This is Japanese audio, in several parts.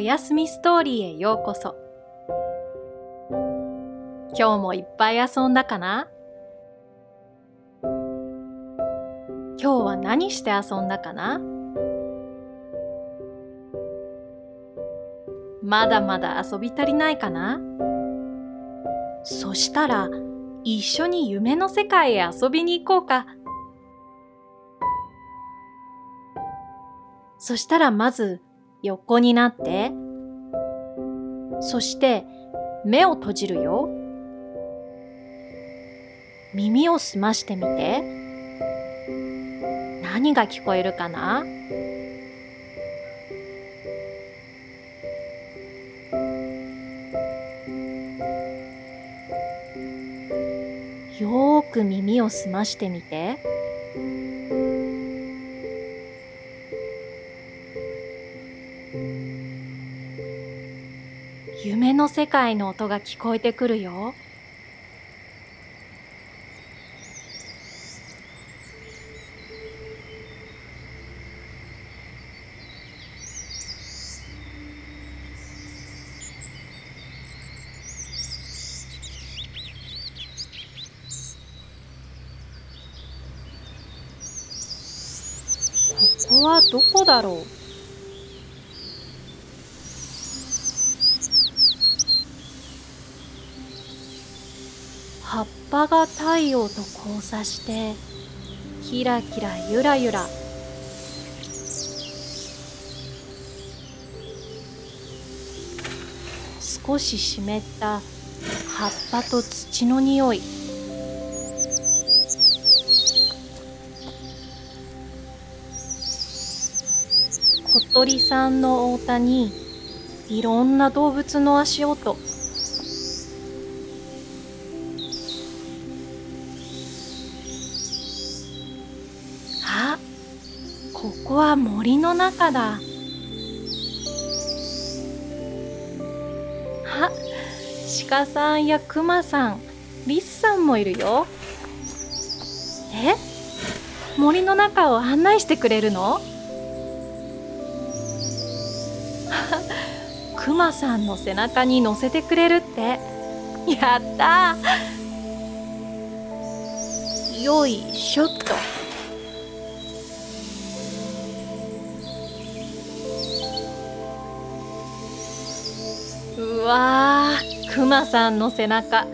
おやすみストーリーへようこそ。今日もいっぱい遊んだかな？今日は何して遊んだかな？まだまだ遊び足りないかな？そしたら一緒に夢の世界へ遊びに行こうか。そしたらまず横になって、そして目を閉じるよ。耳を澄ましてみて。何が聞こえるかなよーく耳を澄ましてみて。世界の音が聞こえてくるよ。ここはどこだろう？葉が太陽と交差してキラキラゆらゆら。少し湿った葉っぱと土の匂い。小鳥さんの太田にいろんな動物の足音。だ。あ鹿さんやクマさんリスさんもいるよ。え？森の中を案内してくれるの？クマさんの背中に乗せてくれるって。やったよいしょっわークマさんの背中。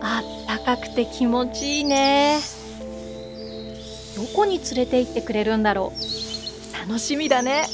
あったかくて気持ちいいね。どこに連れて行ってくれるんだろう。楽しみだね。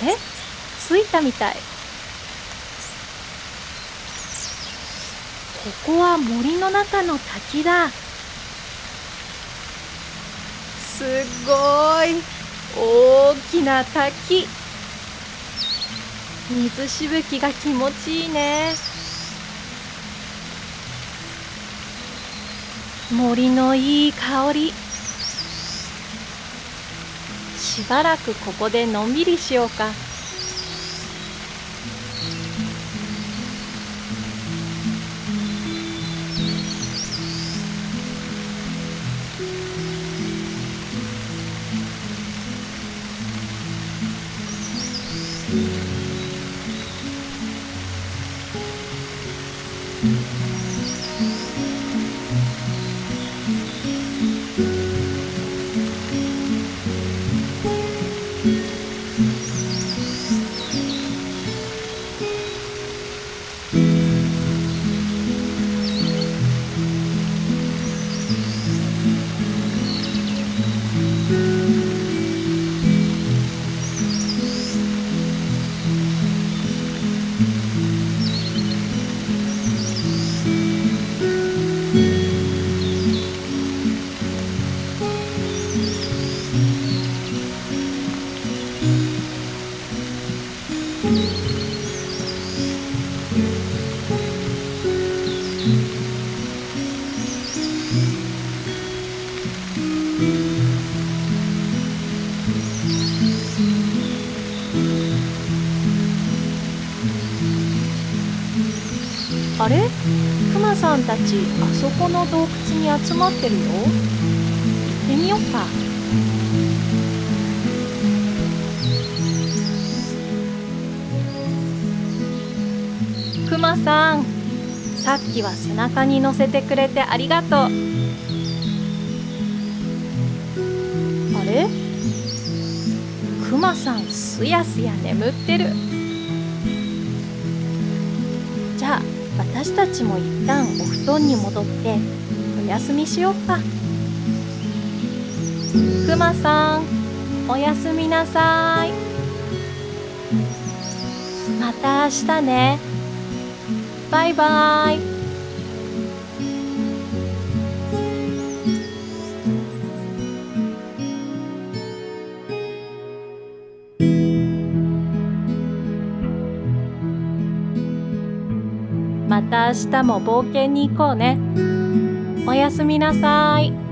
あれ？着いたみたい。ここは森の中の滝だ。すごい。大きな滝。水しぶきが気持ちいいね。森のいい香り。しばらくここでのんびりしようか。あれ？クマさんたちあそこの洞窟に集まってるよ。行ってみよっか。クマさんさっきは背中に乗せてくれてありがとう。あれ？クマさんすやすや眠ってる。私たちも一旦お布団に戻ってお休みしようか。くまさんおやすみなさい。また明日ね。バイバイ。また明日も冒険に行こうね。おやすみなさい。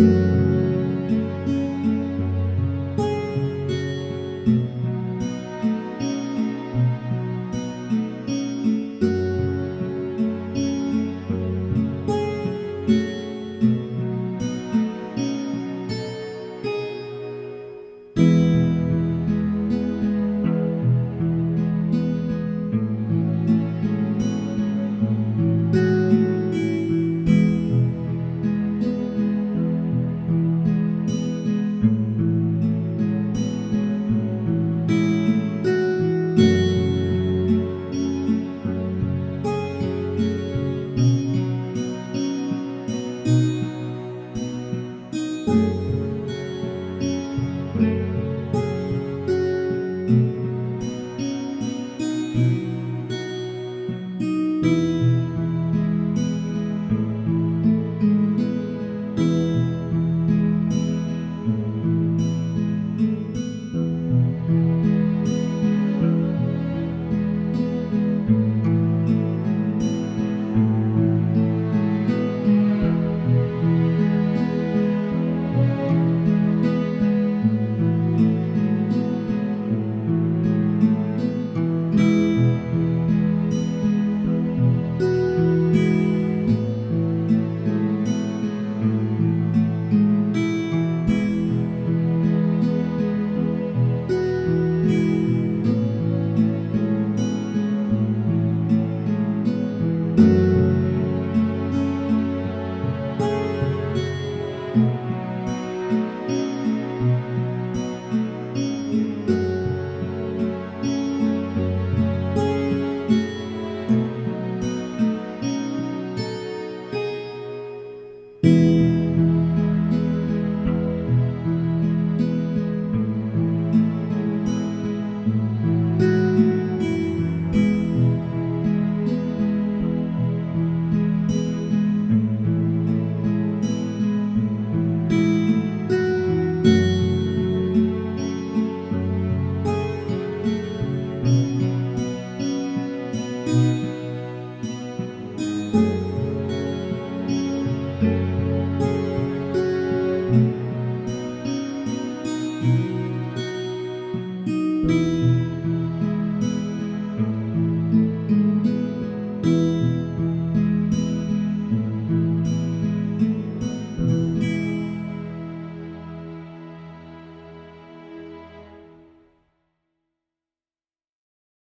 う